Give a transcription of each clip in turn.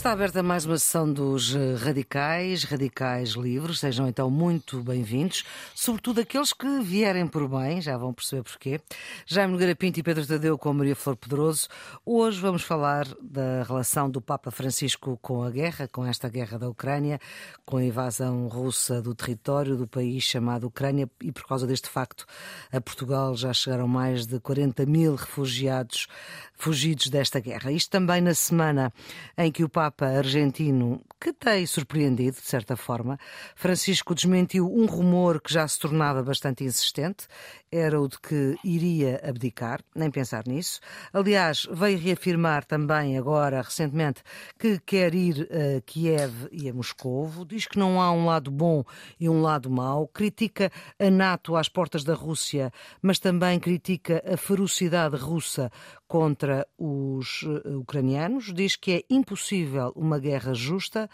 Está aberta mais uma sessão dos eh, Radicais, Radicais Livres. Sejam então muito bem-vindos, sobretudo aqueles que vierem por bem, já vão perceber porquê. Jaime Nogueira Pinto e Pedro Tadeu com Maria Flor Pedroso. Hoje vamos falar da relação do Papa Francisco com a guerra, com esta guerra da Ucrânia, com a invasão russa do território do país chamado Ucrânia e por causa deste facto a Portugal já chegaram mais de 40 mil refugiados fugidos desta guerra. Isto também na semana em que o Papa argentino, que tem surpreendido, de certa forma, Francisco desmentiu um rumor que já se tornava bastante insistente, era o de que iria abdicar, nem pensar nisso. Aliás, veio reafirmar também agora, recentemente, que quer ir a Kiev e a Moscovo, diz que não há um lado bom e um lado mau, critica a NATO às portas da Rússia, mas também critica a ferocidade russa contra os eh, ucranianos, diz que é impossível uma guerra justa.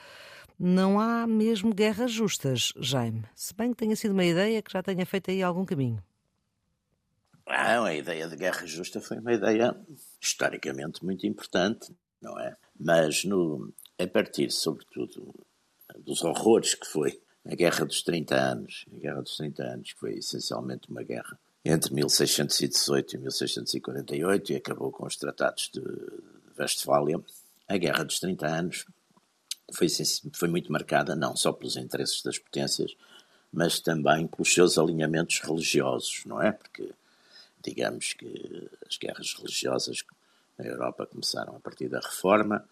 Não há mesmo guerras justas, Jaime, se bem que tenha sido uma ideia que já tenha feito aí algum caminho. Ah, a ideia de guerra justa foi uma ideia historicamente muito importante, não é? Mas no, a partir, sobretudo, dos horrores que foi a Guerra dos 30 Anos, a Guerra dos 30 Anos, foi essencialmente uma guerra entre 1618 e 1648 e acabou com os tratados de Westfália. A Guerra dos 30 Anos foi, foi muito marcada não só pelos interesses das potências, mas também pelos seus alinhamentos religiosos, não é? Porque, digamos que as guerras religiosas na Europa começaram a partir da Reforma,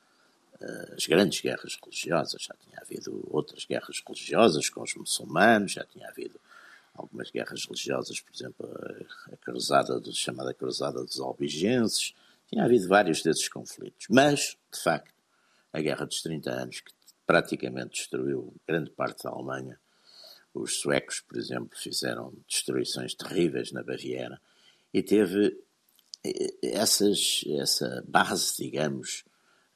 eh, as grandes guerras religiosas, já tinha havido outras guerras religiosas com os muçulmanos, já tinha havido algumas guerras religiosas, por exemplo, a cruzada, do, chamada cruzada dos albigenses, tinha havido vários desses conflitos. Mas, de facto, a Guerra dos 30 Anos, que praticamente destruiu grande parte da Alemanha, os suecos, por exemplo, fizeram destruições terríveis na Baviera, e teve eh, essas, essa base, digamos,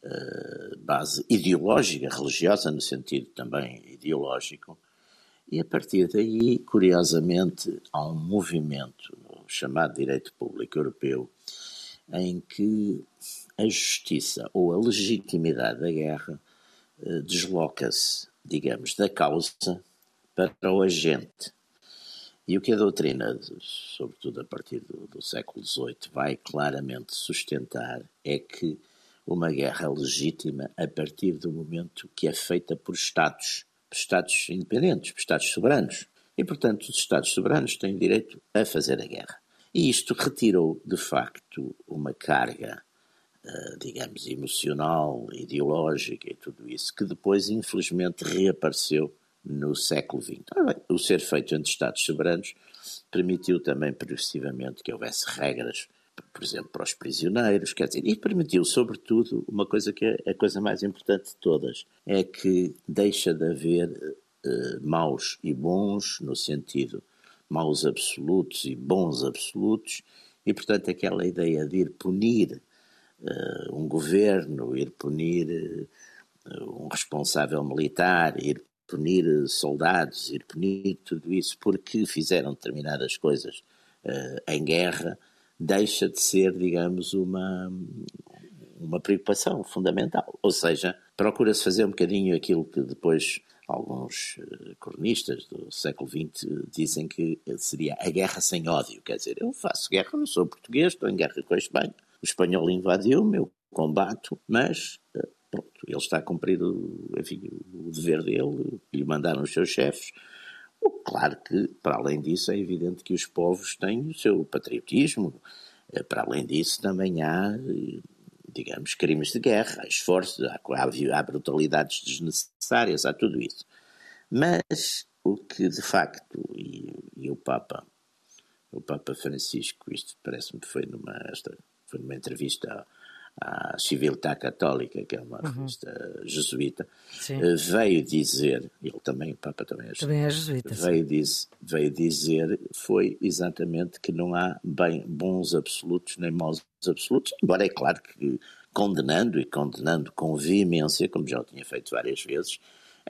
eh, base ideológica, religiosa no sentido também ideológico, e a partir daí, curiosamente, há um movimento chamado direito público europeu em que a justiça ou a legitimidade da guerra eh, desloca-se, digamos, da causa para o agente. E o que a doutrina, sobretudo a partir do, do século XVIII, vai claramente sustentar é que uma guerra legítima a partir do momento que é feita por Estados Estados independentes, Estados soberanos. E, portanto, os Estados soberanos têm direito a fazer a guerra. E isto retirou, de facto, uma carga, uh, digamos, emocional, ideológica e tudo isso, que depois, infelizmente, reapareceu no século XX. o ser feito entre Estados soberanos permitiu também progressivamente que houvesse regras por exemplo, para os prisioneiros, quer dizer, e permitiu, sobretudo, uma coisa que é a coisa mais importante de todas, é que deixa de haver uh, maus e bons, no sentido maus absolutos e bons absolutos, e, portanto, aquela ideia de ir punir uh, um governo, ir punir uh, um responsável militar, ir punir soldados, ir punir tudo isso porque fizeram determinadas coisas em guerra, deixa de ser, digamos, uma, uma preocupação fundamental. Ou seja, procura-se fazer um bocadinho aquilo que depois alguns eh, cronistas do século XX dizem que seria a guerra sem ódio. Quer dizer, eu faço guerra, não sou português, estou em guerra com a Espanha. O espanhol invadiu-me, eu combato, mas eh, pronto, ele está a cumprir o, enfim, o dever dele, lhe mandaram os seus chefes. Claro que, para além disso, é evidente que os povos têm o seu patriotismo. Eh, para além disso, também há, eh, digamos, crimes de guerra, há esforços, há, há brutalidades desnecessárias, há tudo isso. Mas o que, de facto, e, e o Papa, o Papa Francisco, isto parece-me que foi numa, esta, foi numa entrevista à Civiltà Católica, que é uma uhum. revista jesuíta, Sim. Eh, veio dizer, ele também, o Papa também é jesuíta, também é jesuíta veio, diz, veio dizer, foi exatamente que não há bem bons absolutos nem maus absolutos, embora é claro que condenando e condenando com veemência, como já o tinha feito várias vezes,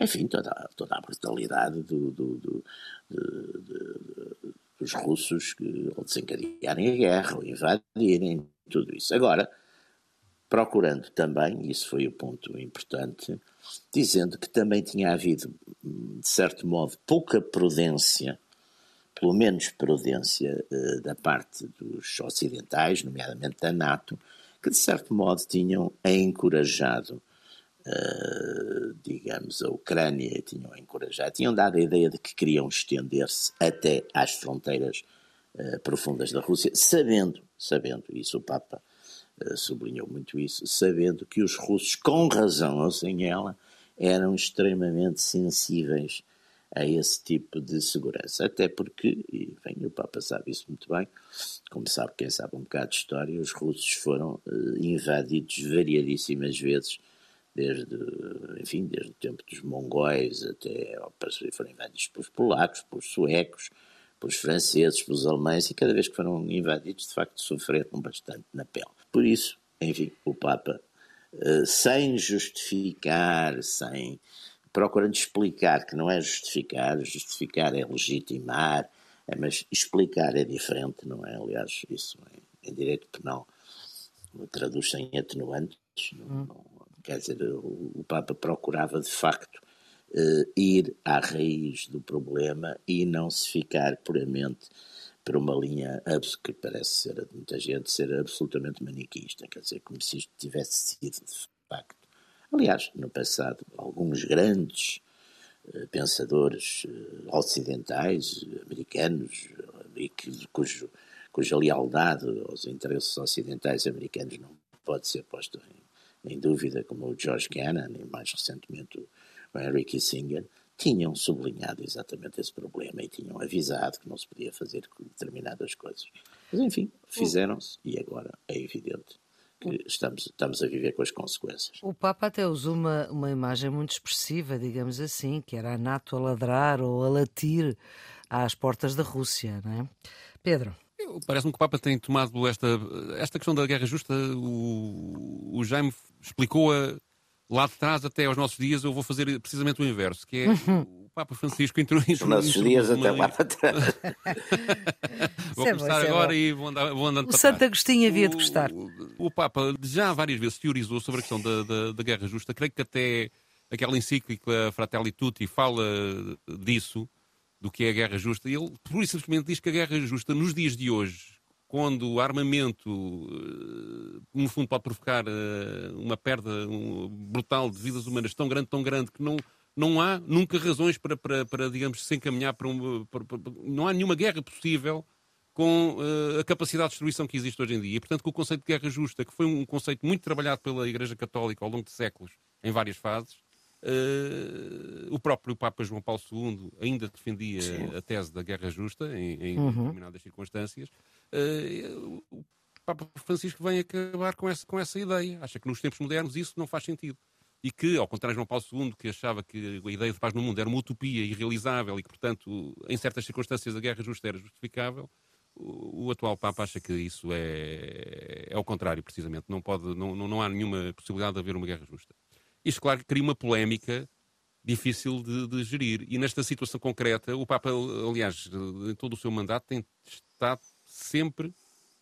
enfim, toda, toda a brutalidade do, do, do de, dos russos que, ao desencadearem a guerra, ou invadirem, tudo isso. Agora, procurando também, isso foi o ponto importante, dizendo que também tinha havido, de certo modo, pouca prudência, pelo menos prudência eh, da parte dos ocidentais, nomeadamente da NATO, que de certo modo tinham encorajado, uh, digamos, a Ucrânia, tinham encorajado, tinham dado a ideia de que queriam estender-se até às fronteiras uh, profundas da Rússia, sabendo, sabendo, isso o Papa sublinhou muito isso, sabendo que os russos, com razão ou sem ela, eram extremamente sensíveis a esse tipo de segurança. Até porque, e bem, o Papa sabe isso muito bem, como sabe quem sabe um bocado de história, os russos foram uh, invadidos variadíssimas vezes, desde, enfim, desde o tempo dos mongóis até, foram invadidos pelos polacos, pelos suecos, pelos franceses, pelos alemães, e cada vez que foram invadidos, de facto, sofreram bastante na pele. Por isso, enfim, o Papa, uh, sem justificar, sem procurando explicar, que não é justificar, justificar é legitimar, é, mas explicar é diferente, não é? Aliás, isso em, em direito penal traduz-se em atenuantes, não, hum. não, quer dizer, o, o, Papa procurava de facto eh, ir à raiz do problema e não se ficar puramente por uma linha que parece ser a de muita gente ser absolutamente maniquista, quer dizer, como se isto tivesse sido de facto. Aliás, no passado, alguns grandes uh, pensadores uh, ocidentais, americanos, e que, cujo, cuja lealdade aos interesses ocidentais americanos não pode ser posta em, em dúvida, como o George Kennan e mais recentemente o Henry Kissinger, tinham sublinhado exatamente esse problema e tinham avisado que não se podia fazer determinadas coisas. Mas, enfim, fizeram-se e agora é evidente que estamos, estamos a viver com as consequências. O Papa até usou uma, uma imagem muito expressiva, digamos assim, que era a NATO a ladrar ou a latir às portas da Rússia, não é? Pedro. Parece-me que o Papa tem tomado esta, esta questão da guerra justa, o, o Jaime explicou-a lá de trás até aos nossos dias, eu vou fazer precisamente o inverso, que é uhum. Papa Francisco entrou Os nossos dias até lá para trás. vou é começar é agora e vou, andar, vou andando o para Santo Agostinho havia de gostar. O, o, Papa já várias vezes teorizou sobre a questão da, da, da guerra justa. Creio que até aquela encíclica Fratelli Tutti fala disso, do que é a guerra justa. E ele, por isso, simplesmente diz que a guerra justa, nos dias de hoje, quando o armamento, eh, no fundo, pode provocar eh, uma perda brutal de vidas humanas tão grande, tão grande, que não, não há nunca razões para, para, para digamos, se encaminhar para, um, para, para, Não há nenhuma guerra possível com uh, a capacidade de destruição que existe hoje em dia. E, portanto, que o conceito de guerra justa, que foi um conceito muito trabalhado pela Igreja Católica ao longo de séculos, em várias fases, uh, o próprio Papa João Paulo II ainda defendia Sim. a tese da guerra justa em, em uhum. determinadas circunstâncias. Uh, o Papa Francisco vem acabar com essa, com essa ideia. Acha que nos tempos modernos isso não faz sentido e que, ao contrário de João Paulo II, que achava que a ideia de paz no mundo era uma utopia irrealizável e que, portanto, em certas circunstâncias a guerra justa era justificável, o, o atual Papa acha que isso é, é ao contrário, precisamente. Não, pode, não, não há nenhuma possibilidade de haver uma guerra justa. Isto, claro, cria uma polémica difícil de, de, gerir. E nesta situação concreta, o Papa, aliás, em todo o seu mandato, tem estado sempre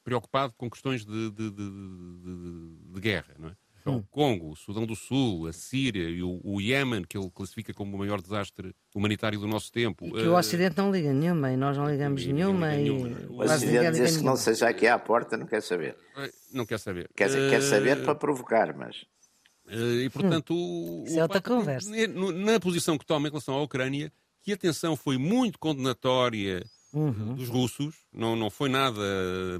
preocupado com questões de, de, de guerra, não é? Hum. O Congo, o Sudão do Sul, a Síria e o, o Iémen, que ele classifica como o maior desastre humanitário do nosso tempo. E que uh, o Ocidente não liga nenhuma e nós não ligamos e, nenhuma. E, o Ocidente diz que não seja aqui à porta, não quer saber. Não quer saber. Quer, uh, quer saber para provocar, mas. Uh, e portanto, hum. o, o é outra conversa. Na posição que toma em relação à Ucrânia, que a tensão foi muito condenatória uhum. dos russos, não, não foi nada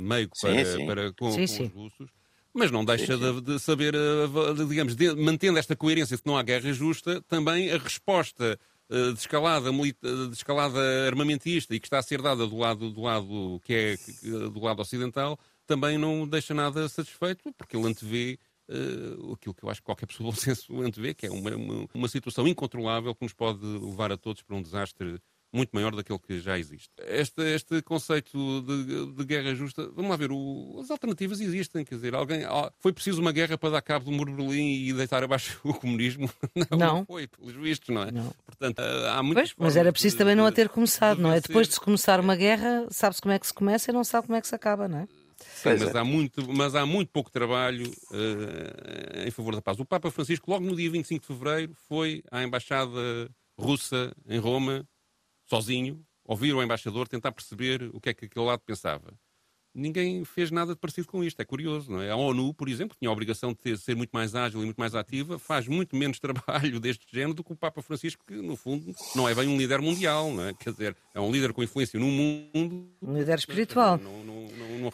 meio para, sim, sim. para com, sim, com os russos mas não deixa de, de, saber, eh, digamos, de, mantendo esta coerência de que não há guerra justa, também a resposta uh, de, escalada, de escalada armamentista e que está a ser dada do lado, do lado que é do lado ocidental, também não deixa nada satisfeito, porque ele antevê uh, aquilo que eu acho que qualquer pessoa bom senso antevê, que é uma, uma, uma situação incontrolável que nos pode levar a todos para um desastre muito maior daquele que já existe. Este, este conceito de, de guerra justa, vamos lá ver, o, as alternativas existem, quer dizer, alguém, foi preciso uma guerra para dar cabo do muro de Berlim e deitar abaixo o comunismo? Não, não. não foi, pelos vistos, não é? Não. Portanto, há muitas pois, Mas era preciso de, também não a ter começado, não é? Depois de se começar uma guerra, sabe-se como é que se começa e não sabe como é que se acaba, não é? Sim, mas, é. há muito, mas há muito pouco trabalho uh, em favor da paz. O Papa Francisco, logo no dia 25 de fevereiro, foi à Embaixada Russa em Roma, sozinho, ouvir o embaixador, tentar perceber o que é que aquele lado pensava. Ninguém fez nada de parecido com isto. É curioso, não é? A ONU, por exemplo, tinha a obrigação de ter, ser muito mais ágil e muito mais ativa, faz muito menos trabalho deste género do que o Papa Francisco, que, no fundo, não é bem um líder mundial, não é? Quer dizer, é um líder com influência no mundo. Um líder espiritual. Não, não, não, não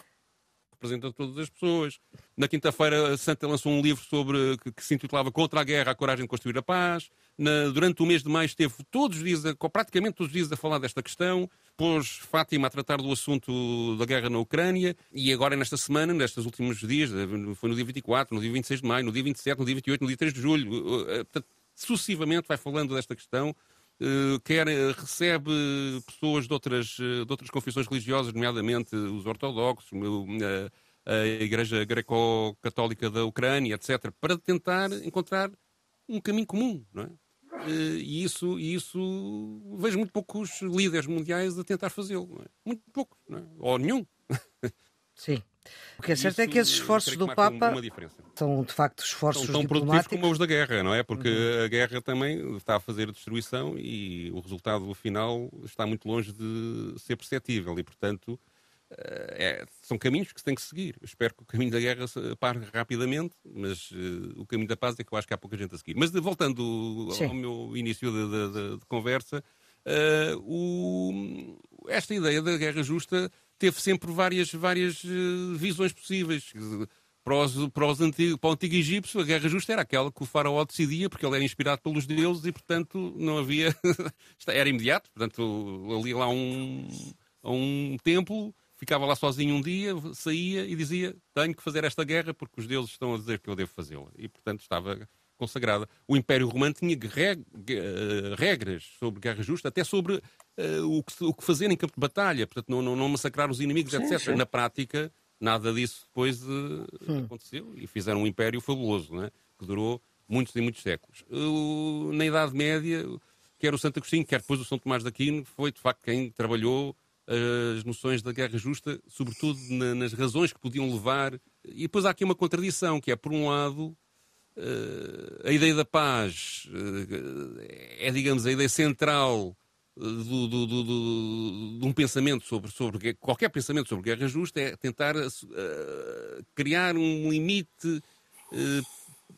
representa todas as pessoas. Na quinta-feira, Santa lançou um livro sobre que, que, se intitulava Contra a Guerra, a Coragem de Construir a Paz. Na, durante o mês de maio esteve todos os dias, praticamente todos os dias, a falar desta questão. Pôs Fátima a tratar do assunto da guerra na Ucrânia. E agora, nesta semana, nestes últimos dias, foi no dia 24, no dia 26 de maio, no dia 27, no dia 28, no dia 3 de julho. Eh, portanto, sucessivamente vai falando desta questão. Uh, quer uh, recebe pessoas de outras, uh, de outras confissões religiosas, nomeadamente os ortodoxos, a Igreja Greco-Católica da Ucrânia, etc., para tentar encontrar um caminho comum, não é? E isso, isso vejo muito poucos líderes mundiais a tentar fazê-lo, é? muito poucos, é? ou nenhum. Sim. O que é certo Isso, é que esses esforços do Papa são de facto esforços tão, tão produtivos como os da guerra, não é? Porque uhum. a guerra também está a fazer destruição e o resultado final está muito longe de ser perceptível e, portanto, é, são caminhos que se tem que seguir. Eu espero que o caminho da guerra pare rapidamente, mas uh, o caminho da paz é que eu acho que há pouca gente a seguir. Mas de, voltando Sim. ao meu início de, de, de, de conversa, uh, o, esta ideia da guerra justa teve sempre várias, várias uh, visões possíveis. Para, os, para, os antigo, para o antigo egípcio, a guerra justa era aquela que o faraó decidia, porque ele era inspirado pelos deuses e, portanto, não havia. era imediato. Portanto, ali lá um, um templo, ficava lá sozinho um dia, saía e dizia: Tenho que fazer esta guerra porque os deuses estão a dizer que eu devo fazê-la. E, portanto, estava consagrada. O Império Romano tinha eh, regras sobre guerra justa, até sobre uh, o, que, fazer em campo de batalha, portanto, não, não, não massacrar os inimigos, sim, etc. Sim. Na prática, nada disso depois uh, aconteceu e fizeram um império fabuloso, né? que durou muitos e muitos séculos. Uh, na Idade Média, quer o Santo Agostinho, quer depois o São Tomás de Aquino, foi de facto quem trabalhou as noções da guerra justa, sobretudo na, nas razões que podiam levar. E depois há aqui uma contradição, que é, por um lado, a ideia da paz uh, é, digamos, a ideia central do, do, do, de um pensamento sobre, sobre qualquer pensamento sobre guerra justa é tentar uh, criar um limite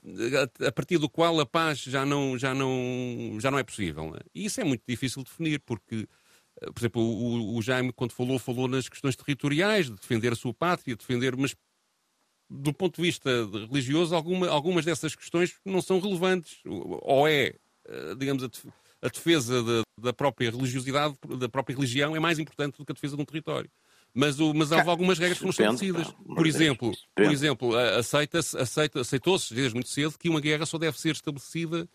a, a, partir do qual a paz já não, já não, já não é possível. Né? E isso é muito difícil de definir, porque, por exemplo, o, o Jaime, quando falou, falou nas questões territoriais, de defender a sua pátria, defender, mas do ponto de vista religioso, alguma, algumas dessas questões não são relevantes. Ou é, eh, digamos, a defesa da, da própria religiosidade, da própria religião, é mais importante do que a defesa de um território. Mas, o, mas houve algumas regras que não são estabelecidas. Por exemplo, por exemplo aceita-se, aceita, aceitou-se desde muito cedo que uma guerra só deve ser estabelecida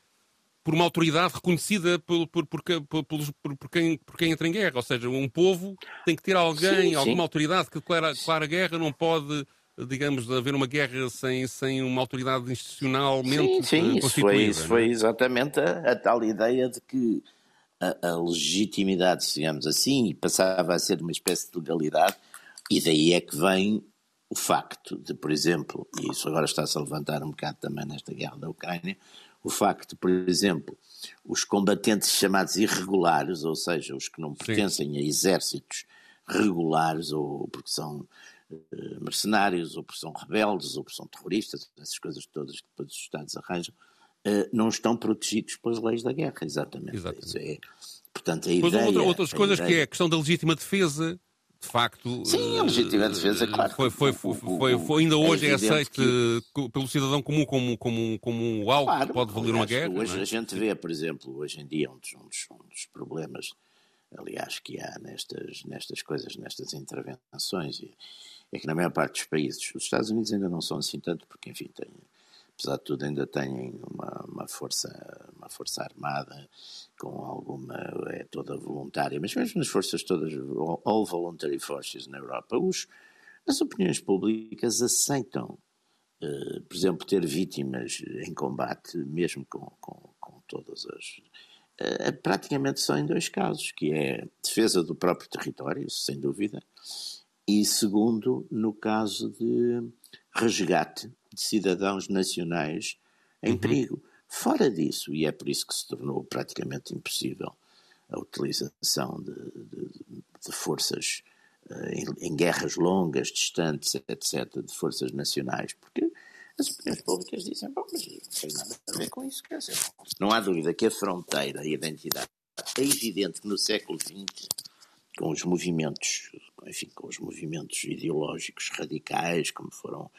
por uma autoridade reconhecida por, por, por, por, quem, por quem entra em guerra. Ou seja, um povo tem que ter alguém, alguma autoridade que declara, declara guerra, não pode digamos, de haver uma guerra sem, sem uma autoridade institucionalmente sim, sim, isso foi, isso foi é? exatamente a, a, tal ideia de que a, a, legitimidade, digamos assim, passava a ser uma espécie de legalidade, e daí é que vem o facto de, por exemplo, e isso agora está-se a levantar um bocado também nesta guerra da Ucrânia, o facto de, por exemplo, os combatentes chamados irregulares, ou seja, os que não pertencem Sim. a exércitos regulares, ou porque são mercenários, ou porque são rebeldes, ou porque são terroristas, essas coisas todas que depois os Estados arranjam, eh, não estão protegidos pelas leis da guerra, exatamente. exatamente. É, portanto, a ideia, outra, outras coisas ideia... que é a questão da legítima defesa, de facto. Sim, a legítima defesa, claro. Foi, foi, foi, foi, foi ainda hoje é, é aceito que... pelo cidadão comum como, como, como algo claro, que pode valer uma guerra. Hoje é? a gente vê, por exemplo, hoje em dia, um dos, um dos, um dos problemas, aliás, que há nestas, nestas coisas, nestas intervenções. E, é que na maior parte dos países, os Estados Unidos ainda não são assim tanto, porque enfim, têm, apesar de tudo ainda têm uma, uma, força, uma força armada com alguma, é toda voluntária, mas mesmo as forças todas, all voluntary forces na Europa, os, as opiniões públicas aceitam, uh, por exemplo, ter vítimas em combate, mesmo com, com, com todas as praticamente só em dois casos, que é defesa do próprio território, isso sem dúvida, e segundo, no caso de resgate de cidadãos nacionais em uhum. perigo. Fora disso, e é por isso que se tornou praticamente impossível a utilização de, de, de forças uh, em, em, guerras longas, distantes, etc., de forças nacionais, porque as opiniões públicas dizem, bom, mas não tem nada a ver com isso. Quer dizer, não há dúvida que a fronteira, a identidade, é evidente que no século XX, com os movimentos, enfim, com os movimentos ideológicos radicais, como foram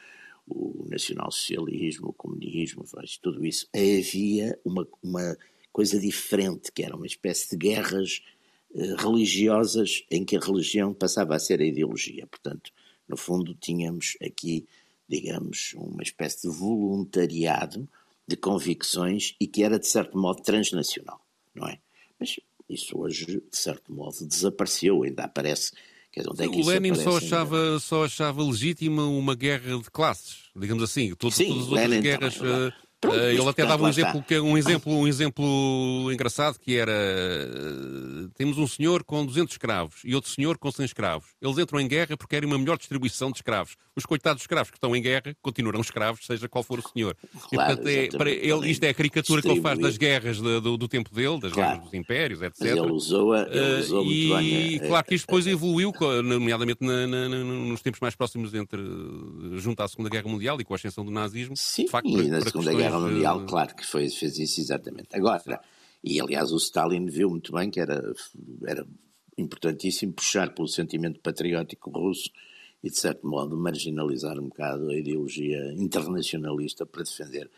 o nacionalsocialismo, o comunismo, tudo isso, havia uma, uma coisa diferente, que era uma espécie de guerras eh, religiosas em que a religião passava a ser a ideologia. Portanto, no fundo, tínhamos aqui, digamos, uma espécie de voluntariado de convicções e que era, de certo modo, transnacional, não é? Mas isso hoje, de certo modo, desapareceu, ainda aparece Dizer, onde é que o Lenin só achava, só achava legítima uma guerra de classes, digamos assim. Todo, Sim, todas as outras Lenin guerras. Também, Pronto, uh, ele até dava um exemplo, que, é um, exemplo, um exemplo engraçado que era: uh, temos um senhor com 200 escravos e outro senhor com 100 escravos. Eles entram em guerra porque querem uma melhor distribuição de escravos. Os coitados escravos que estão em guerra continuarão escravos, seja qual for o senhor. Claro, e, portanto, é, para ele, isto é a caricatura que ele faz das guerras de, do, do, tempo dele, das claro. guerras dos impérios, etc. Mas ele usou-a usou uh, E claro que isto depois evoluiu, nomeadamente na, na, nos tempos mais próximos entre junto à Segunda Guerra Mundial e com a ascensão do nazismo. Sim, de facto, e na Segunda Guerra Guerra Mundial, claro que foi, fez isso exatamente. Agora, e aliás o Stalin viu muito bem que era, era importantíssimo puxar pelo sentimento patriótico russo e, de certo modo, marginalizar um bocado a ideologia internacionalista para defender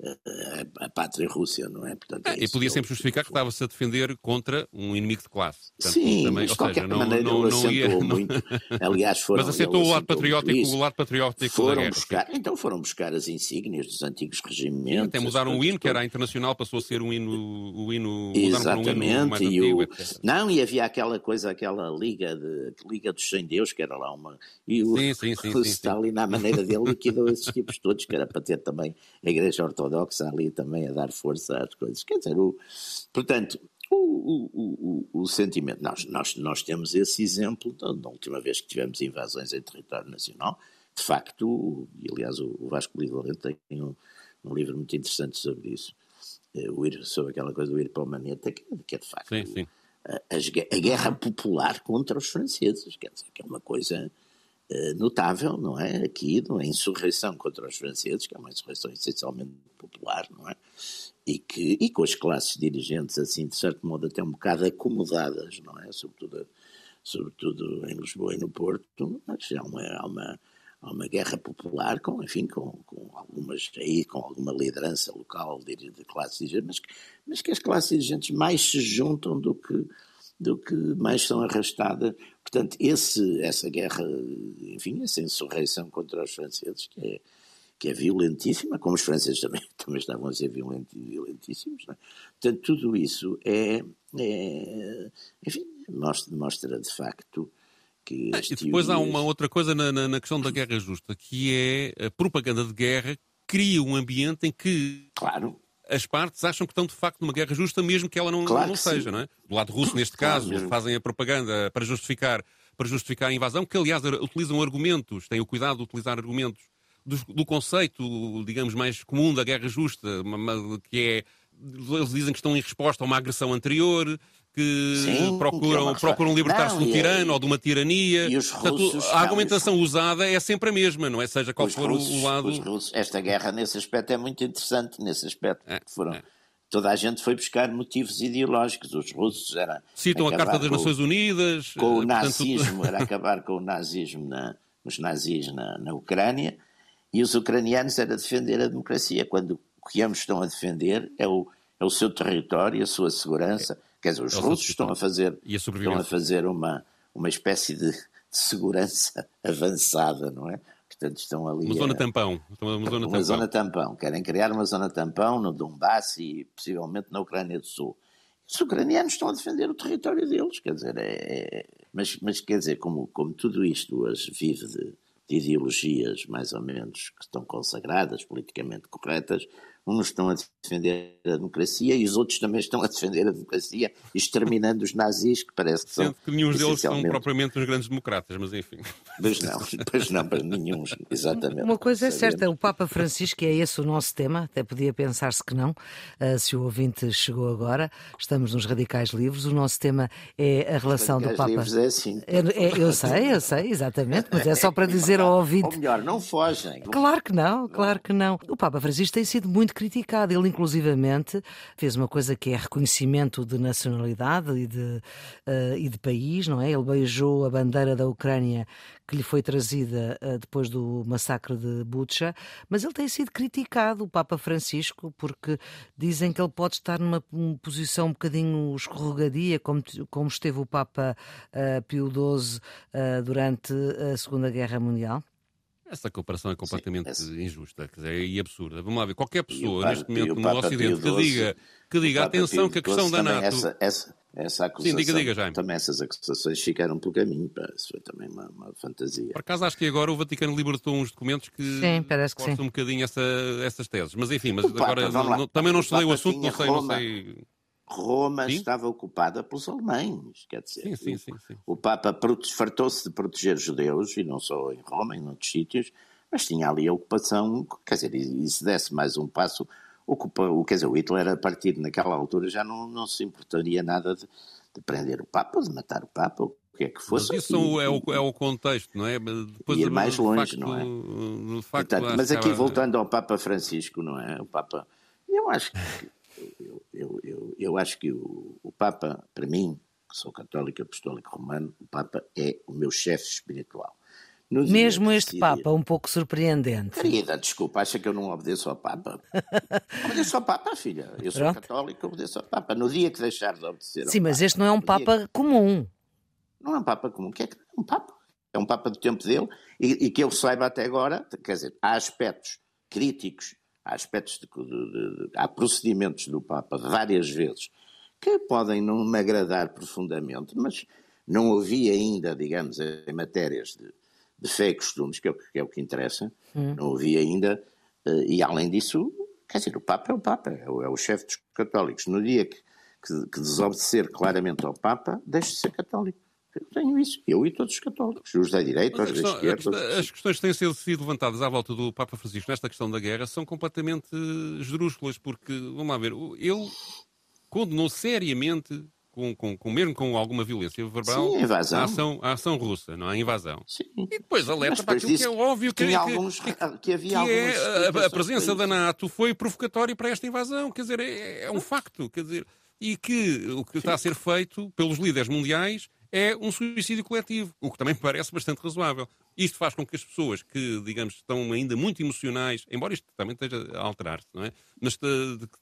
a, a pátria Rússia, não é? Portanto, é, e podia sempre justificar que estava-se a defender contra um inimigo de classe. Portanto, Sim, também, mas de qualquer seja, maneira não, não, não ia, muito. Aliás, foram, mas aceitou o lado patriótico, o lado patriótico foram buscar, Então foram buscar as insígnias dos antigos regimentos. Até mudaram o hino, que era internacional, passou a ser um hino, o hino Exatamente. Um hino e o, não, e havia aquela coisa, aquela liga, de, liga dos sem Deus, que era lá uma... E o, sim, sim, sim, o Stalin, à maneira dele, liquidou esses tipos todos, que era para ter também a Igreja Ortodoxa ortodoxa ali também a dar força às coisas. Quer dizer, o, portanto, o, o, o, o, sentimento. Nós, nós, nós temos esse exemplo da última vez que tivemos invasões em território nacional. De facto, e aliás o Vasco Livalente tem um, um livro muito interessante sobre isso, eh, o ir, sobre aquela coisa do ir para o maneta, que, que é de facto sim, sim. A, a, guerra popular contra os franceses, quer dizer, que é uma coisa notável, não é? Aqui, a insurreição contra os franceses, que é uma insurreição essencialmente popular, não é? E, que, e com as classes dirigentes, assim, de certo modo, até um bocado acomodadas, não é? Sobretudo, sobretudo em Lisboa e no Porto, mas há uma, há uma, há uma guerra popular, com, enfim, com, com algumas, aí, com alguma liderança local de, de classes dirigentes, mas mas que as classes dirigentes mais se juntam do que do que mais são arrastadas. Portanto, esse, essa guerra, enfim, essa insurreição contra os franceses, que é, que é violentíssima, como os franceses também, também estavam a ser violentíssimos. É? Portanto, tudo isso é, é enfim, mostra, mostra de facto que. Ah, e depois teorias... há uma outra coisa na, na, na questão da guerra justa, que é a propaganda de guerra cria um ambiente em que claro as partes acham que estão de facto numa guerra justa, mesmo que ela não, claro não seja, sim. não é? Do lado russo, neste caso, claro, fazem a propaganda para justificar, para justificar a invasão, que aliás utilizam argumentos, têm o cuidado de utilizar argumentos do, do conceito, digamos, mais comum da guerra justa, que é eles dizem que estão em resposta a uma agressão anterior, que Sim, procuram, que é procuram libertar-se do tirano ou de uma tirania. E Portanto, a argumentação usada é sempre a mesma, não é? Seja qual for russos, o lado. Russos, esta guerra, nesse aspecto, é muito interessante, nesse aspecto. É, foram, é. Toda a gente foi buscar motivos ideológicos. Os russos era. Citam a Carta das Nações Unidas. Com o eh, nazismo, era acabar com o nazismo, na, os nazis na, na Ucrânia, e os ucranianos era defender a democracia. Quando o que ambos estão a defender é o, é o seu território, a sua segurança. Quer dizer, os é russos estão a fazer, estão a fazer uma, uma espécie de, de segurança avançada, não é? Portanto, estão ali. Uma zona tampão. Uma, zona, uma tampão. zona tampão. Querem criar uma zona tampão no Donbass e possivelmente na Ucrânia do Sul. Os ucranianos estão a defender o território deles, quer dizer, é, é... Mas, mas quer dizer, como, como tudo isto hoje vive de, de ideologias mais ou menos que estão consagradas, politicamente corretas, uns estão a defender a democracia e os outros também estão a defender a democracia, exterminando os nazis, que parece que Sendo são. que nenhum deles são propriamente os grandes democratas, mas enfim. Pois não, pois não, para nenhum, exatamente. Uma coisa é Sabemos. certa, o Papa Francisco, é esse o nosso tema, até podia pensar-se que não, uh, se o ouvinte chegou agora, estamos nos Radicais Livres, o nosso tema é a relação do Papa. Livros é assim. É, é, eu sei, eu sei, exatamente, mas é só para dizer ao ouvinte. Ou melhor, não fogem. Claro que não, claro que não. O Papa Francisco tem sido muito criticado. Ele, inclusivamente, fez uma coisa que é reconhecimento de nacionalidade e de, uh, e de país, não é? Ele beijou a bandeira da Ucrânia que lhe foi trazida uh, depois do massacre de Bucha, mas ele tem sido criticado, o Papa Francisco, porque dizem que ele pode estar numa posição um bocadinho escorregadia, como, como esteve o Papa uh, Pio XII durante a Segunda Guerra Mundial. Essa comparação é completamente Sim, injusta dizer, e absurda. Vamos lá ver, qualquer pessoa Papa, neste momento no Ocidente que diga, que diga atenção que a questão da NATO. Essa, essa, essa acusação, Sim, diga, diga, Jaime. Também essas acusações ficaram pelo caminho. Pá. Isso foi também uma, uma, fantasia. Por acaso acho que agora o Vaticano libertou uns documentos que sim, parece que sim. um bocadinho essa, essas teses. Mas enfim, mas o agora Papa, não, também não estudei o, o assunto, não sei, Roma, não sei. Roma sim? estava ocupada pelos alemães, quer dizer, sim, sim, o Papa fartou-se de proteger os judeus, e não só em Roma, em outros sítios, mas tinha ali a ocupação, quer dizer, e, e se desse mais um passo, ocupa, quer dizer, o Hitler a partir naquela altura já não, não se importaria nada de, de prender o Papa, de matar o Papa, o que é que fosse. Mas isso e, é, o, é o contexto, não é? Depois, ir mais longe, facto, não é? No facto, Portanto, mas aqui voltando ao Papa Francisco, não é? O Papa, eu acho que eu, eu, eu, acho que o, o Papa, para mim, que sou católico apostólico romano, o Papa é o meu chefe espiritual. Mesmo este decidir... Papa, um pouco surpreendente. Querida, desculpa, acha que eu não obedeço ao Papa? obedeço ao Papa, filha. Eu sou Pronto. católico, obedeço ao Papa. No dia que deixar de obedecer ao Sim, Papa, mas este não é um Papa que... comum. Não é um Papa comum. que é que é um Papa? É um Papa do tempo dele e, e, que eu saiba até agora, quer dizer, há aspectos críticos, há aspectos de, de, de, há procedimentos do Papa várias vezes que podem não me agradar profundamente, mas não ouvi ainda, digamos, em matérias de de fé e costumes, que é o que, é o que interessa, hum. não ouvi ainda, uh, e além disso, quer dizer, o Papa é o Papa, é o, é o chefe dos católicos. No dia que, que, que, desobedecer claramente ao Papa, deixe de ser católico. Eu tenho isso, eu e todos os católicos, os da direita, os da esquerda. As questões que têm sido, sido levantadas à volta do Papa Francisco nesta questão da guerra são completamente esdrúxulas, porque, vamos lá ver, ele condenou seriamente com, com, com, mesmo com alguma violência verbal, Sim, a, ação, a ação russa, não é? a invasão. Sim. E depois alerta para aquilo que é óbvio que, que, que, alguns, que, que havia que é, a, a, presença da NATO foi provocatória para esta invasão, quer dizer, é, é um facto, quer dizer, e que o que está a ser feito pelos líderes mundiais é um suicídio coletivo, o que também me parece bastante razoável. Isto faz com que as pessoas que, digamos, estão ainda muito emocionais, embora isto também esteja a alterar-se, não é? Mas que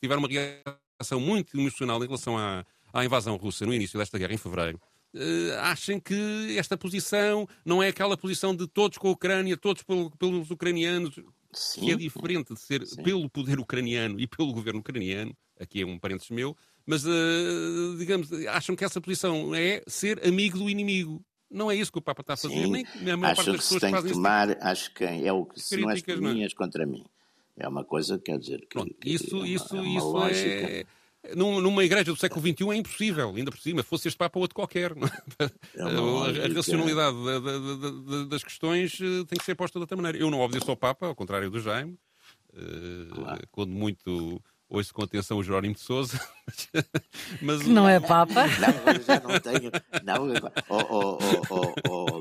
tiveram uma reação muito emocional em relação à, à invasão russa no início desta guerra, em fevereiro, uh, achem que esta posição não é aquela posição de todos com a Ucrânia, todos pelos ucranianos, Sim. que é diferente de ser Sim. pelo poder ucraniano e pelo governo ucraniano, aqui é um parênteses meu, mas, uh, digamos, acham que essa posição é ser amigo do inimigo. Não é isso que o Papa está a fazer. Sim. Nem a maior parte das que, tem que tomar, isso. acho que é o que se não és por mim, és contra mim. É uma coisa, quer dizer, que, que isso, é uma, isso, é uma isso lógica. é numa igreja do século XXI é impossível, ainda por cima, fosse este Papa outro qualquer. É a, racionalidade da, da, da, das questões eh, tem que ser posta de outra maneira. Eu não obedeço ao Papa, ao contrário do Jaime, claro. quando muito ouço com atenção o Jerónimo de Souza. Mas... Que não é Papa? Não, agora já não tenho. Não, oh, oh, oh, oh, oh,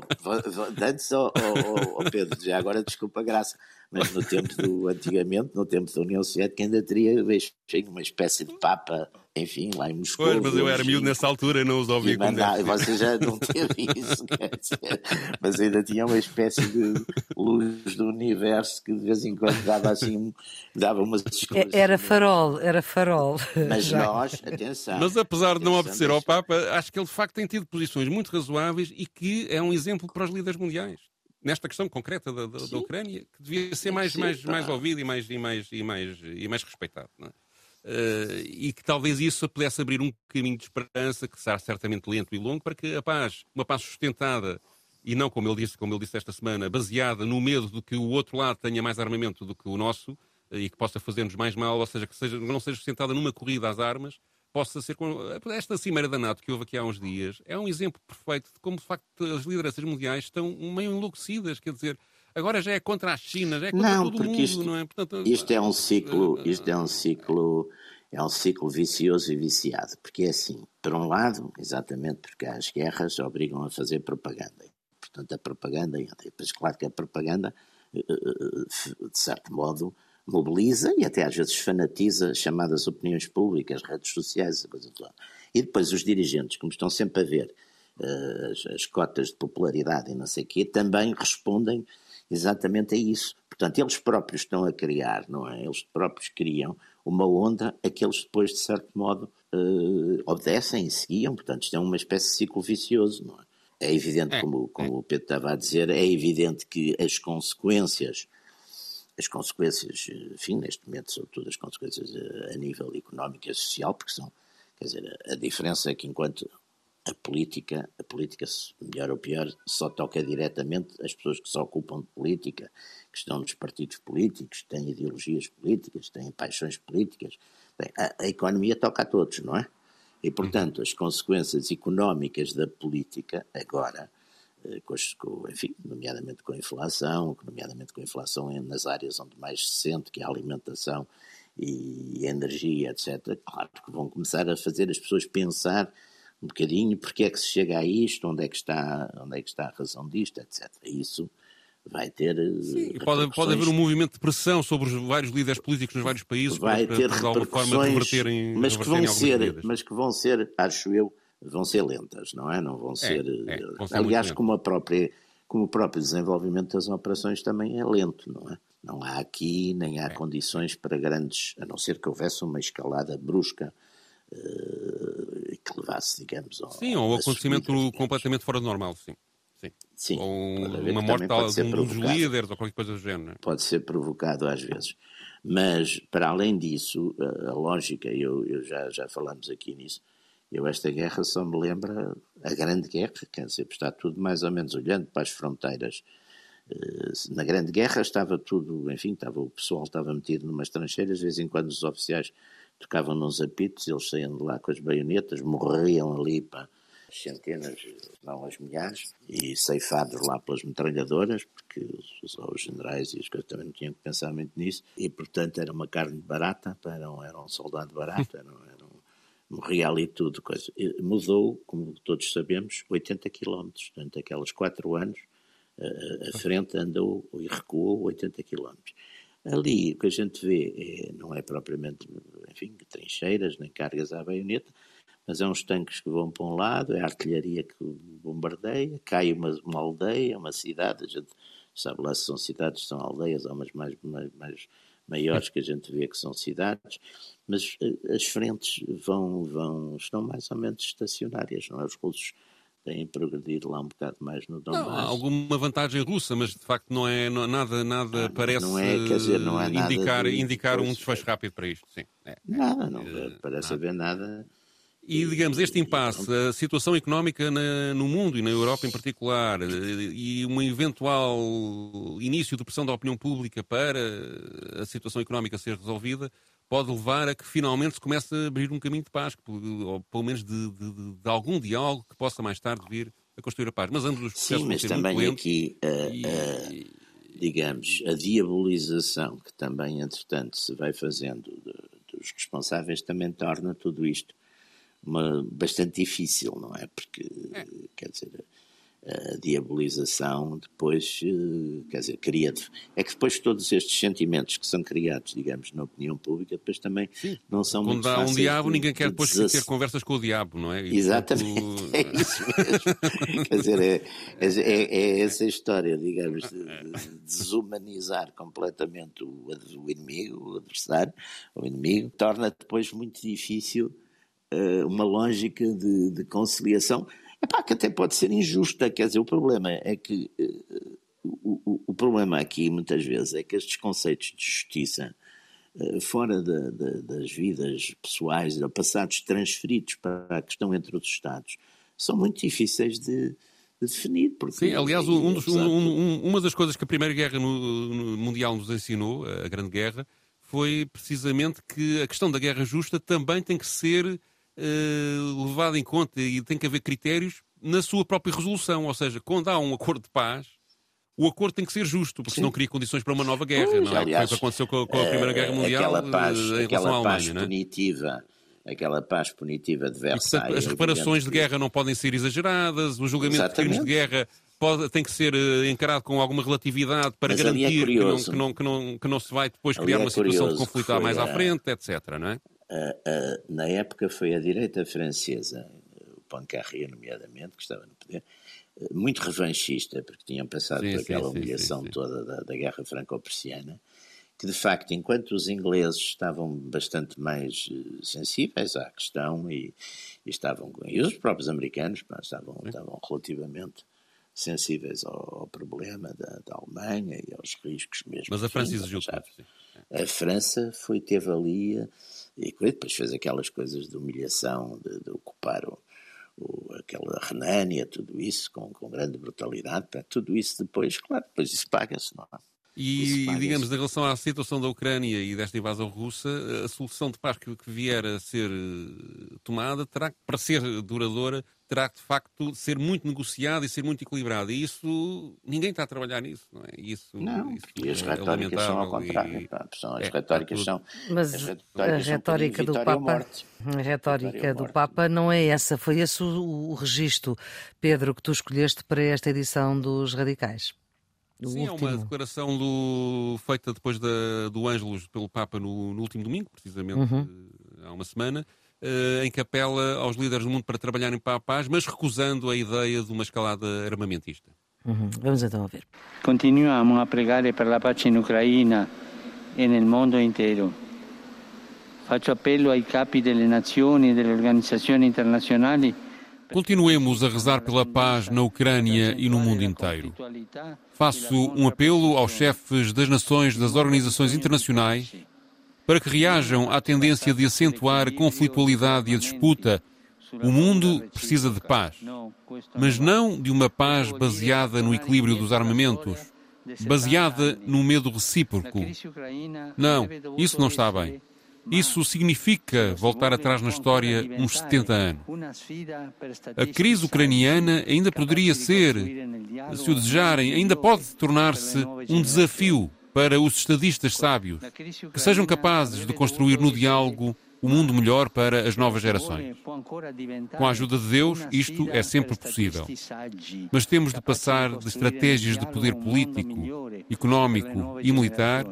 antes, oh, oh, oh, Pedro, já agora desculpa a graça, mas no tempo do, antigamente, no tempo da União Soviética, ainda teria uma espécie de Papa enfim, lá em Moscou. Pois, mas eu era miúdo nessa altura e não os ouvia com Você já não teve isso, quer dizer, mas ainda tinha uma espécie de luz do universo que de vez em quando dava assim, dava umas coisas. Era farol, era farol. Mas já. nós, atenção. Mas apesar de não obedecer ao. Papa, acho que ele de facto tem tido posições muito razoáveis e que é um exemplo para os líderes mundiais. Nesta questão concreta da, da, da Ucrânia, que devia ser mais, mais, mais ouvido e mais, e mais, e mais, e mais respeitado. É? Uh, e que talvez isso pudesse abrir um caminho de esperança, que será certamente lento e longo, para que a paz, uma paz sustentada e não, como ele disse, como ele disse esta semana, baseada no medo de que o outro lado tenha mais armamento do que o nosso, e que possa fazer-nos mais mal, ou seja, que seja, não seja sustentada numa corrida às armas, possa ser. Esta cimeira da NATO que houve aqui há uns dias é um exemplo perfeito de como, de facto, as lideranças mundiais estão meio enlouquecidas. Quer dizer, agora já é contra a China, já é contra não, todo o mundo, isto, não é? Portanto, isto é um ciclo, isto é um ciclo, é um ciclo vicioso e viciado, porque é assim, por um lado, exatamente porque as guerras obrigam a fazer propaganda. Portanto, a propaganda, e depois claro que a propaganda, eh, eh, de certo modo, mobiliza e até às vezes fanatiza chamadas opiniões públicas, redes sociais, a coisa toda. E depois os dirigentes, como estão sempre a ver uh, as, as, cotas de popularidade e não sei o quê, também respondem exatamente a isso. Portanto, eles próprios estão a criar, não é? Eles próprios criam uma onda a que eles depois, de certo modo, uh, obedecem e seguiam. Portanto, isto é uma espécie de ciclo vicioso, não é? É evidente, é, como, como é. o Pedro estava a dizer, é evidente que as consequências as consequências, enfim, neste momento, sobretudo as consequências a, a nível económico e social, porque são, quer dizer, a, diferença é que enquanto a política, a política, melhor ou pior, só toca diretamente as pessoas que se ocupam de política, que estão nos partidos políticos, que têm ideologias políticas, têm paixões políticas. Bem, a, a, economia toca a todos, não é? E, portanto, as consequências económicas da política, agora, eh, com, com, enfim, nomeadamente com a inflação, nomeadamente com a inflação nas áreas onde mais se sente, que é a alimentação e a energia, etc., claro que vão começar a fazer as pessoas pensar um bocadinho porque é que se chega a isto, onde é que está, onde é que está a razão disto, etc. Isso vai ter. Eh, Sim, pode, pode haver um movimento de pressão sobre os vários líderes políticos nos vários países vai para, ter para, de alguma forma reverterem, mas que vão ser, mas que vão ser, acho eu, vão ser lentas, não é? Não vão é, ser. É, vão ser aliás, como, a própria, como o próprio desenvolvimento das operações também é lento, não é? Não há aqui nem há é. condições para grandes, a não ser que houvesse uma escalada brusca uh, que levasse, digamos, ao. Sim, ou um acontecimento completamente fora do normal, sim. Sim. sim ou uma morte de um dos líderes ou qualquer coisa do género. É? Pode ser provocado às vezes. Mas, para além disso, a, a lógica, eu, eu já, já falamos aqui nisso, eu esta guerra só me lembra a Grande Guerra, quer dizer, está tudo mais ou menos olhando para as fronteiras. Eh, na Grande Guerra estava tudo, enfim, estava, o pessoal estava metido numas trancheiras, de vez em quando os oficiais tocavam nos apitos, eles saíam de lá com as baionetas, morriam ali para centenas, não as milhares, e ceifados lá pelas metralhadoras, porque os, os generais e as coisas também não tinham que pensar muito nisso, e portanto era uma carne barata, era um, era um soldado barato, era, morria ali tudo. Coisa. Mudou, como todos sabemos, 80 quilómetros. Durante aqueles quatro anos, a frente andou e recuou 80 quilómetros. Ali o que a gente vê é, não é propriamente, enfim, trincheiras nem cargas à baioneta, mas é uns tanques que vão para um lado, é a artilharia que bombardeia, cai uma, uma aldeia, uma cidade, a gente sabe lá se são cidades, são aldeias, há umas mais, mais, mais maiores que a gente vê que são cidades, mas eh, as frentes vão, vão, estão mais ou menos estacionárias, não é? Os russos têm progredido lá um bocado mais no Donbass. Não, há alguma vantagem russa, mas de facto não é não, nada, nada ah, parece não é, quer dizer, não é indicar, de, indicar um desfecho rápido para isto. Sim. É, nada, não é, parece nada. haver nada e, digamos, este impasse, a situação económica na, no mundo e na Europa em particular, e um eventual início de pressão da opinião pública para a situação económica ser resolvida, pode levar a que finalmente se comece a abrir um caminho de paz, ou pelo menos de, de, de algum diálogo que possa mais tarde vir a construir a paz. Mas ambos os processos Sim, mas também aqui, uh, e... uh, digamos, a diabolização que também, entretanto, se vai fazendo dos responsáveis também torna tudo isto uma, bastante difícil, não é? Porque, é. quer dizer, a diabolização depois, eh, quer dizer, cria. É que depois todos estes sentimentos que são criados, digamos, na opinião pública, depois também Sim. não são Quando muito há um diabo, de, ninguém quer depois ter conversas com o diabo, não é? E Exatamente, é isso mesmo. quer dizer, é, é, é, é, essa história, digamos, de desumanizar completamente o, o inimigo, o adversário, o inimigo, torna depois muito difícil uma lógica de, de conciliação Epá, que até pode ser injusta, quer dizer, o problema é que uh, o, o, problema aqui muitas vezes é que estes conceitos de justiça uh, fora das vidas pessoais, passados transferidos para a questão entre os Estados, são muito difíceis de, de definir. Porque, Sim, aliás, um dos, um, um, uma das coisas que a Primeira Guerra Mundial nos ensinou, a Grande Guerra, foi precisamente que a questão da guerra justa também tem que ser uh, levada em conta e tem que haver critérios na sua própria resolução. Ou seja, quando há um acordo de paz, o acordo tem que ser justo, porque Sim. senão cria condições para uma nova guerra, pois, não é? Aliás, foi o que aconteceu com, com a Primeira Guerra eh, Mundial aquela paz, em aquela à paz Alemanha, punitiva, é? aquela paz punitiva de Versailles. E, as reparações de guerra não podem ser exageradas, o julgamento Exatamente. de crimes de guerra pode, tem que ser encarado com alguma relatividade para Mas é garantir é que, não, que, não, que, não, que não se vai depois criar é uma situação de conflito mais à frente, etc. Não é? Na época foi a direita francesa, o Poincaré, nomeadamente, que estava no poder, eh, muito revanchista, porque tinham passado sim, por aquela sim, humilhação sim, toda da, da Guerra Franco-Prussiana, que de facto, enquanto os ingleses estavam bastante mais uh, sensíveis à questão e, e, estavam, e os próprios americanos pá, estavam, estavam relativamente sensíveis ao, ao problema da, da, Alemanha e aos riscos mesmo. Mas a França exigiu A França foi, teve ali, e depois fez aquelas coisas de humilhação, de, de ocupar o, o, aquela Renânia, tudo isso com, com grande brutalidade, tudo isso depois, claro, depois isso paga-se, não é? E, digamos, em relação à situação da Ucrânia e desta invasão russa, a solução de paz que, que vier a ser eh, tomada terá, para ser duradoura, terá de facto de ser muito negociada e ser muito equilibrada. E isso, ninguém está a trabalhar nisso, não é? Isso, não, isso e as é retóricas são ao contrário. E... São, as é, retóricas são. Mas as retóricas a retórica do Papa. A retórica do Papa não é essa, foi esse o, o registro, Pedro, que tu escolheste para esta edição dos Radicais. Sim, último. é uma declaração do, feita depois da, do Ângelus pelo Papa no, no último domingo, precisamente uhum. há uma semana, uh, em que apela aos líderes do mundo para trabalharem para a paz, mas recusando a ideia de uma escalada armamentista. Uhum. Vamos então ver. Continuamos a pregar pela paz na Ucrânia e no mundo inteiro. Faccio appello ai capi delle nazioni e delle organizzazioni internazionali Continuemos a rezar pela paz na Ucrânia e no mundo inteiro. Faço um apelo aos chefes das nações das organizações internacionais para que reajam à tendência de acentuar a conflitualidade e a disputa. O mundo precisa de paz, mas não de uma paz baseada no equilíbrio dos armamentos, baseada no medo recíproco. Não, isso não está bem. Isso significa voltar atrás na história uns 70 anos. A crise ucraniana ainda poderia ser, se o desejarem, ainda pode tornar-se um desafio para os estadistas sábios, que sejam capazes de construir no diálogo um mundo melhor para as novas gerações. Com a ajuda de Deus, isto é sempre possível. Mas temos de passar de estratégias de poder político, económico e militar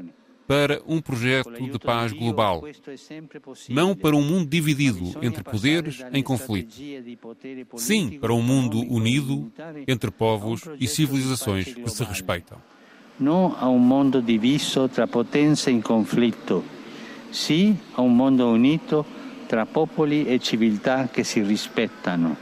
para um projeto de paz global, não para um mundo dividido entre poderes em conflito. Sim, para um mundo unido entre povos e civilizações que se respeitam. Não a um mundo diviso tra potência em conflito, sim a um mundo unido tra popoli e civiltà que se respeitam.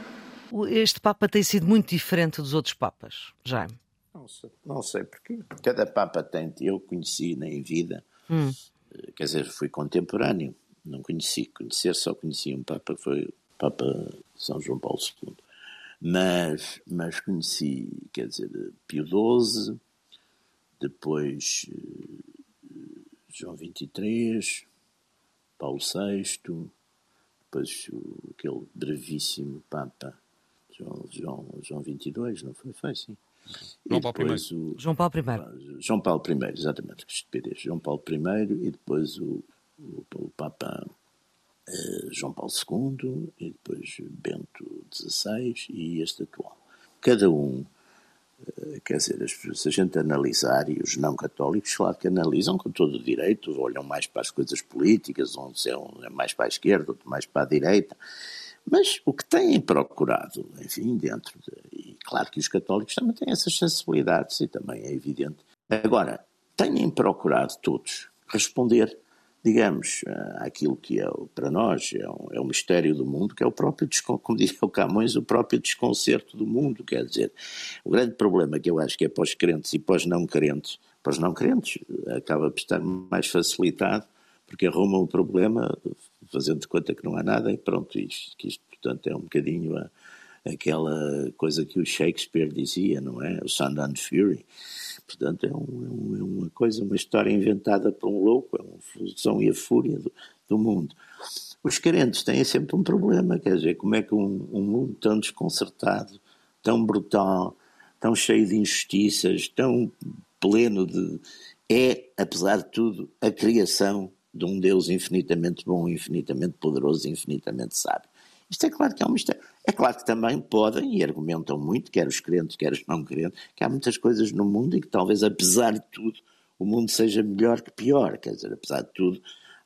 Este Papa tem sido muito diferente dos outros Papas, Jaime. Não sei, não sei porque cada Papa tem, eu conheci na em vida, hum. Eh, quer dizer, fui contemporâneo, não conheci, conhecer só conheci um Papa, foi o Papa São João Paulo II. Mas, mas conheci, quer dizer, Pio XII, depois eh, João XXIII, Paulo VI, depois aquele brevíssimo Papa João, João, João 22, não foi? Foi, sim. João Paulo I. O, João Paulo I. João Paulo I, exatamente, estupidez. João Paulo I e depois o, o, o Papa uh, João Paulo II e depois Bento XVI e este atual. Cada um, uh, quer dizer, se a gente analisar, e os não católicos, claro que analisam com todo o direito, olham mais para as coisas políticas, uns é, um, é mais para a esquerda, outro mais para a direita, mas o que têm procurado, enfim, dentro de, Claro que os católicos também têm essas sensibilidades e também é evidente. Agora, têm procurado todos responder, digamos, àquilo que é para nós é um, é um mistério do mundo, que é o próprio, como diria o Camões, o próprio desconcerto do mundo. Quer dizer, o grande problema que eu acho que é para os crentes e para os não crentes, para os não crentes, acaba por estar mais facilitado, porque arrumam o problema fazendo de conta que não há nada e pronto, isto, que isto portanto é um bocadinho a aquela coisa que o Shakespeare dizia, não é? O Sundown Fury. Portanto, é, um, é, uma coisa, uma história inventada por um louco, é uma fusão e a fúria do, do mundo. Os crentes têm sempre um problema, quer dizer, como é que um, um mundo tão desconcertado, tão brutal, tão cheio de injustiças, tão pleno de. é, apesar de tudo, a criação de um Deus infinitamente bom, infinitamente poderoso, infinitamente sábio. Isto é claro que é um mistério. É claro que também podem e argumentam muito, quer os crentes, quer os não crentes, que há muitas coisas no mundo e que talvez, apesar de tudo, o mundo seja melhor que pior. Quer dizer, apesar de tudo,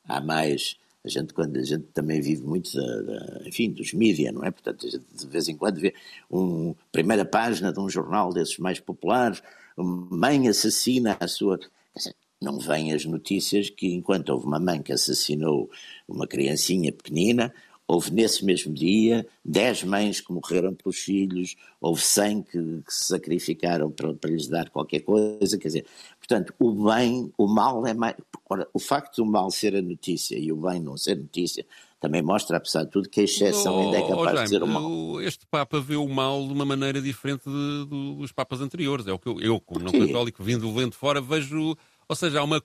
há mais. A gente, quando a gente também vive muito, da, da, enfim, dos mídias, não é? Portanto, a gente de vez em quando vê uma primeira página de um jornal desses mais populares, mãe assassina a sua. Dizer, não vêm as notícias que, enquanto houve uma mãe que assassinou uma criancinha pequenina, houve nesse mesmo dia 10 mães que morreram pelos filhos, houve 100 que, que se sacrificaram para, para, lhes dar qualquer coisa, quer dizer, portanto, o bem, o mal é mais... Ora, o facto do mal ser a notícia e o bem não ser notícia também mostra, apesar de tudo, que a exceção oh, ainda é capaz oh, Jaime, de dizer o mal. Este Papa vê o mal de uma maneira diferente de, de, dos Papas anteriores. É o que eu, eu como não católico, vindo vento fora, vejo ou seja, há uma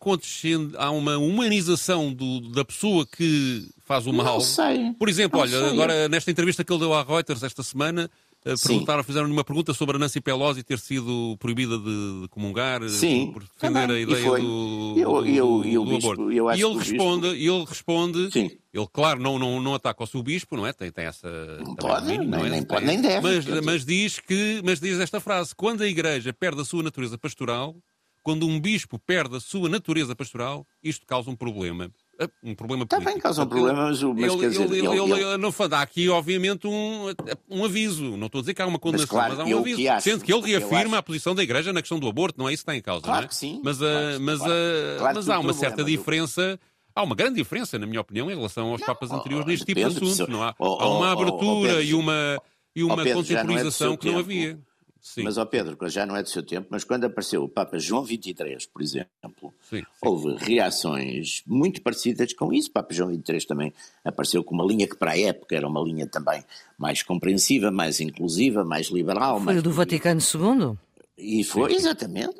há uma humanização do, da pessoa que faz o mal. Não sei. Por exemplo, não olha, sei. agora nesta entrevista que ele deu à Reuters esta semana, eh, perguntaram, fizeram-lhe uma pergunta sobre a Nancy Pelosi ter sido proibida de, comungar eh, Sim, por defender também. a ideia do, eu, eu, eu, do aborto. e ele responde, bispo... ele responde, Sim. ele claro não, não, não ataca o seu bispo, não é? Tem, tem essa não pode, mínimo, nem, não é? nem, pode, nem deve. Mas, mas diz que, mas diz esta frase: quando a Igreja perde a sua natureza pastoral, quando um bispo perde a sua natureza pastoral, isto causa um problema. Ah, um problema político. Também causa um problema, mas, mas ele, quer dizer... Ele, ele, ele, ele, não dá aqui, obviamente, um, um aviso. Não estou a dizer que há uma condenação, mas, claro, mas há um aviso. Que acho, sendo que ele reafirma acho... a posição da Igreja na questão do aborto, não é isso que está em causa, claro não é? Que sim, mas, claro, mas, claro, mas há uma certa diferença... Há uma grande diferença, na minha opinião, em relação aos não, Papas anteriores neste tipo de assuntos. Não há, há uma abertura e uma, e uma Pedro, contemporização é que não havia. Sim. Mas, ó Pedro, já não é do seu tempo, mas quando apareceu o Papa João XXIII, por exemplo, sim, sim. houve reações muito parecidas com isso. O Papa João XXIII também apareceu com uma linha que, para a época, era uma linha também mais compreensiva, mais inclusiva, mais liberal. Foi mais... o do Vaticano II? E foi, exatamente.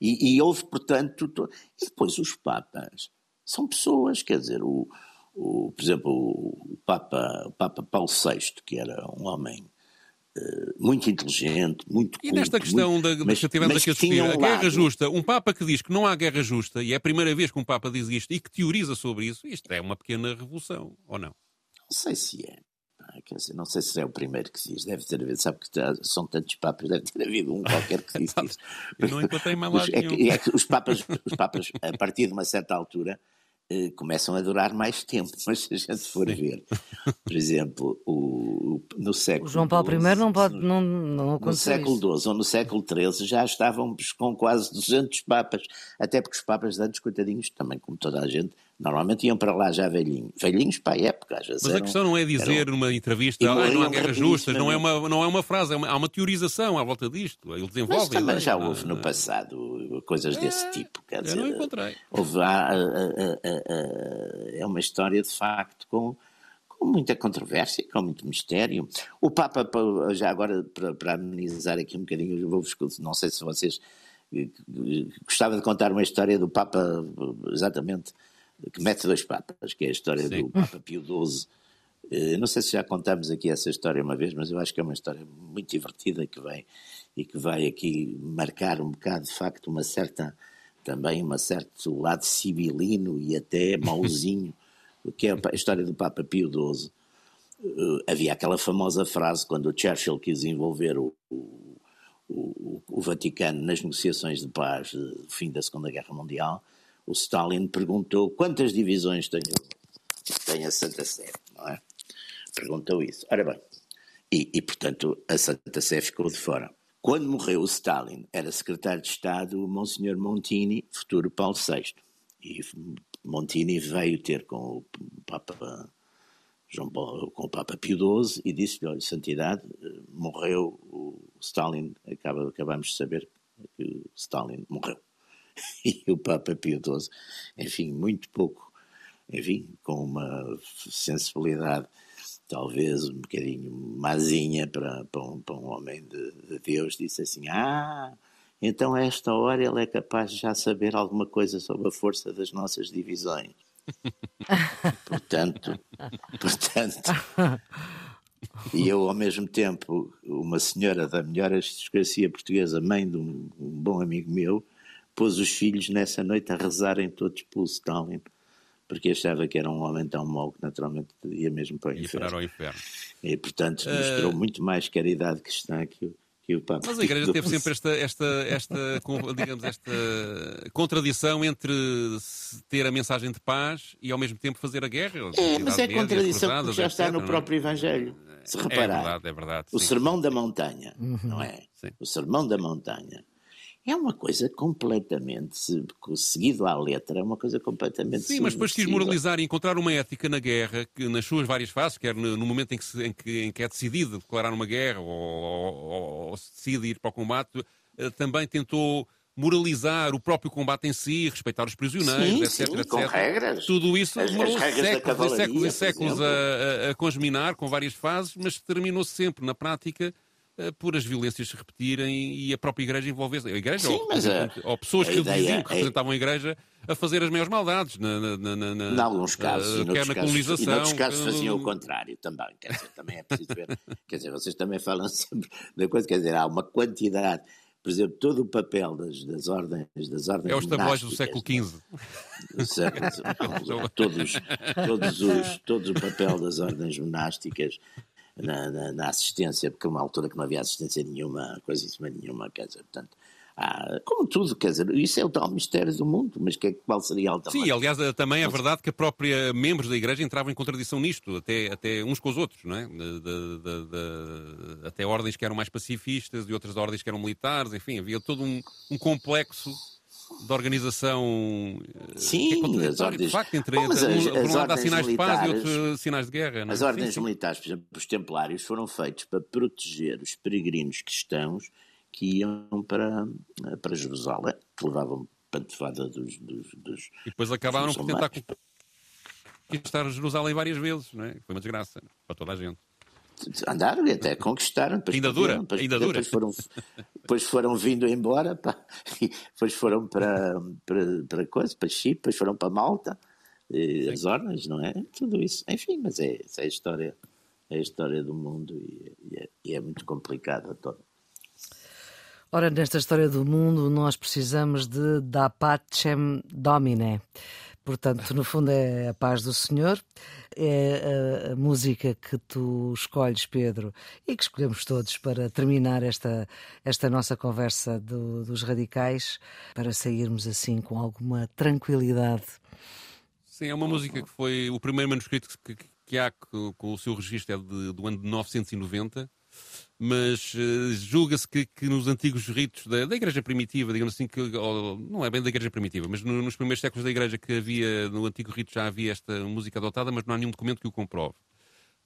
E, e houve, portanto. To... E depois os Papas são pessoas, quer dizer, o, o, por exemplo, o Papa, o Papa Paulo VI, que era um homem muito inteligente, muito culto, E nesta questão muito, da, mas, que tivemos aqui a discutir, a guerra justa, um Papa que diz que não há guerra justa, e é a primeira vez que um Papa diz isto e que teoriza sobre isso, isto é uma pequena revolução, ou não? Não sei se é. Não sei se é o primeiro que diz, deve ter havido, sabe que são tantos papas, deve ter havido um qualquer que diz isso. Não encontrei mais lado é, que, é que os papas, os papas, a partir de uma certa altura, eh, começam a durar mais tempo, mas se a gente for Sim. ver, por exemplo, o, no século o João Paulo XII, I não pode não, não No século XII ou no século XIII já estávamos com quase 200 papas, até porque os papas de antes, coitadinhos, também como toda a gente, normalmente iam para lá já velhinhos, velhinhos para a época. Às vezes mas eram, a questão não é dizer eram, numa entrevista, ah, não há guerras justas, não é, uma, não é uma frase, é uma, há uma teorização à volta disto, ele desenvolve. Mas também já houve no passado coisas é, desse tipo, quer dizer, eu não encontrei. Houve, há, é uma história de facto com, com muita controvérsia, com muito mistério. O Papa, já agora para, para amenizar aqui um bocadinho, vou não sei se vocês eh, gostava de contar uma história do Papa, exatamente, que mete dois papas, que é a história Sim. do Papa Pio XII. Eh, não sei se já contamos aqui essa história uma vez, mas eu acho que é uma história muito divertida que vem e que vai aqui marcar um bocado, de facto, uma certa também um certo lado sibilino e até mauzinho, que é a história do Papa Pio XII. Uh, havia aquela famosa frase quando o Churchill quis envolver o, o, o, o Vaticano nas negociações de paz do fim da Segunda Guerra Mundial, o Stalin perguntou quantas divisões tem, tem a Santa Sé, não é? Perguntou isso. Ora bem, e, e portanto a Santa Sé ficou de fora. Quando morreu o Stalin, era secretário de Estado o Monsenhor Montini, futuro Paulo VI. E Montini veio ter com o Papa João Paulo, com o Papa Pio XII e disse-lhe, olha, santidade, morreu o Stalin, acaba, acabamos de saber que o Stalin morreu. E o Papa Pio XII, enfim, muito pouco, enfim, com uma sensibilidade talvez um bocadinho mazinha para, para, um, para um homem de, de Deus, disse assim: Ah, então a esta hora ele é capaz de já saber alguma coisa sobre a força das nossas divisões. portanto, portanto, e eu ao mesmo tempo, uma senhora da melhor aristocracia portuguesa, mãe de um, um bom amigo meu, pôs os filhos nessa noite a rezarem todos pelo Stalin porque achava que era um homem tão mau que naturalmente ia mesmo para o inferno. ao inferno. E, portanto, mostrou uh... muito mais caridade cristã que o, que o Papa. Mas a Igreja teve sempre esta, esta, esta, digamos, esta contradição entre ter a mensagem de paz e ao mesmo tempo fazer a guerra. É, mas é contradição porque já está no é? próprio Evangelho. Se é reparar, é verdade, é verdade. O Sermão da Montanha, uhum. não é? Sim. O Sermão da Montanha é uma coisa completamente, seguido à letra, é uma coisa completamente Sim, mas depois quis moralizar e encontrar uma ética na guerra, que nas suas várias fases, quer no, momento em que, se, em, que, em que, é decidido declarar uma guerra ou, ou, ou se decide ir para o combate, eh, também tentou moralizar o próprio combate em si, respeitar os prisioneiros, sim, etc, sim, etc. Com regras. Tudo isso demorou séculos e séculos e séculos a, a, a com várias fases, mas terminou sempre na prática por as violências se repetirem e a própria Igreja envolver-se. A Igreja Sim, ou, a, ou, pessoas que ideia, diziam que representavam a Igreja a fazer as maiores maldades. Na, na, na, na, em alguns casos, uh. E noutros casos faziam o contrário também. Quer dizer, também é preciso ver. quer dizer, vocês também falam sempre da coisa. Quer dizer, há uma quantidade por exemplo, todo o papel das, das ordens das ordens É os tabloides do século XV. todos, todos, os, todos o papel das ordens monásticas na, na, na, assistência, porque é uma altura que não havia assistência nenhuma, coisíssima nenhuma, quer dizer, portanto, há, como tudo, quer dizer, isso é o tal mistério do mundo, mas que, é qual seria a alternativa? Sim, aliás, eh, também é verdade que a própria membros da Igreja entravam em contradição nisto, até, até uns com os outros, não é? De, de, de, até ordens que eram mais pacifistas e outras ordens que eram militares, enfim, havia todo um, um complexo de organização eh, Sim, que é as ordens... de facto, entre, Bom, as, um, por um lado há sinais de paz e outros sinais de guerra. Não é? As ordens sim, sim. militares, por exemplo, os templários, foram feitos para proteger os peregrinos cristãos que iam para, para Jerusalém, que levavam pantofada dos, dos, dos E depois acabaram por tentar conquistar Jerusalém várias vezes, não é? Foi uma desgraça para toda a gente andaram e até conquistaram. Ainda dura, depois, ainda depois dura. Foram, depois foram vindo embora, pá, depois foram para, para, para coisa, para Chipre, depois foram para Malta, as ordens, não é? Tudo isso. Enfim, mas é, é a história, é a história do mundo e, e, é, e é muito complicada toda. Ora, nesta história do mundo, nós precisamos de Da Pacem Domine. Portanto, no fundo, é a paz do Senhor. É a, música que tu escolhes, Pedro, e que escolhemos todos para terminar esta, esta nossa conversa do, dos radicais, para sairmos assim com alguma tranquilidade. Sim, é uma música que foi o primeiro manuscrito que, que há com o seu registro é de, do ano de 990 mas uh, julga-se que, que, nos antigos ritos da, da, Igreja Primitiva, digamos assim, que, ou, não é bem da Igreja Primitiva, mas no, nos primeiros séculos da Igreja que havia, no antigo rito já havia esta música adotada, mas não há nenhum documento que o comprove.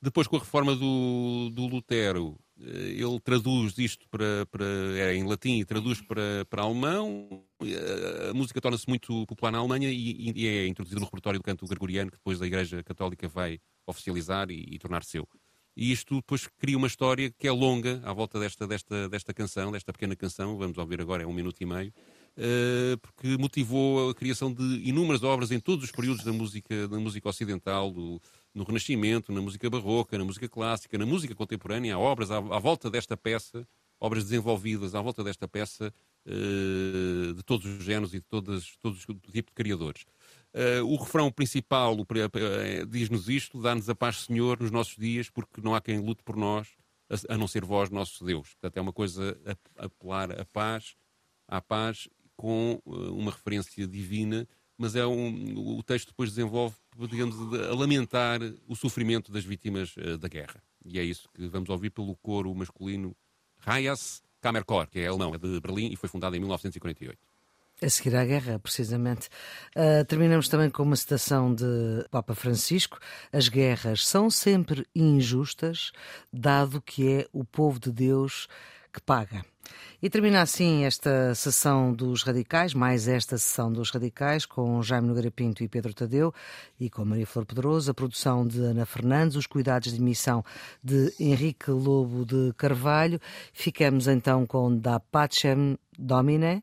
Depois, com a reforma do, do Lutero, uh, ele traduz isto para, para, é, em latim e traduz para, para alemão. Uh, a música torna-se muito popular na Alemanha e, e, é introduzida no repertório do canto gregoriano, que depois a Igreja Católica vai oficializar e, e tornar seu. E isto depois cria uma história que é longa à volta desta, desta, desta canção, desta pequena canção, vamos ouvir agora, é um minuto e meio, uh, porque motivou a criação de inúmeras obras em todos os períodos da música, da música ocidental, do, no Renascimento, na música barroca, na música clássica, na música contemporânea, há obras à, à volta desta peça, obras desenvolvidas à volta desta peça, uh, de todos os géneros e de todos, todos os tipos de criadores. Uh, o refrão principal uh, diz-nos isto: dá-nos a paz, Senhor, nos nossos dias, porque não há quem lute por nós, a, a não ser vós, nosso Deus. Portanto, é uma coisa a, apelar a paz, à paz, com uh, uma referência divina, mas é um, o texto depois desenvolve, digamos, a lamentar o sofrimento das vítimas da guerra. E é isso que vamos ouvir pelo coro masculino Hayas Kammerchor, que é alemão, é de Berlim e foi fundado em 1948. A seguir à guerra, precisamente. Uh, terminamos também com uma citação de Papa Francisco: As guerras são sempre injustas, dado que é o povo de Deus que paga. E termina assim esta sessão dos radicais, mais esta sessão dos radicais, com Jaime Nogueira Pinto e Pedro Tadeu e com Maria Flor Pedroso, a produção de Ana Fernandes, os cuidados de emissão de Henrique Lobo de Carvalho. Ficamos então com Da Pacem Domine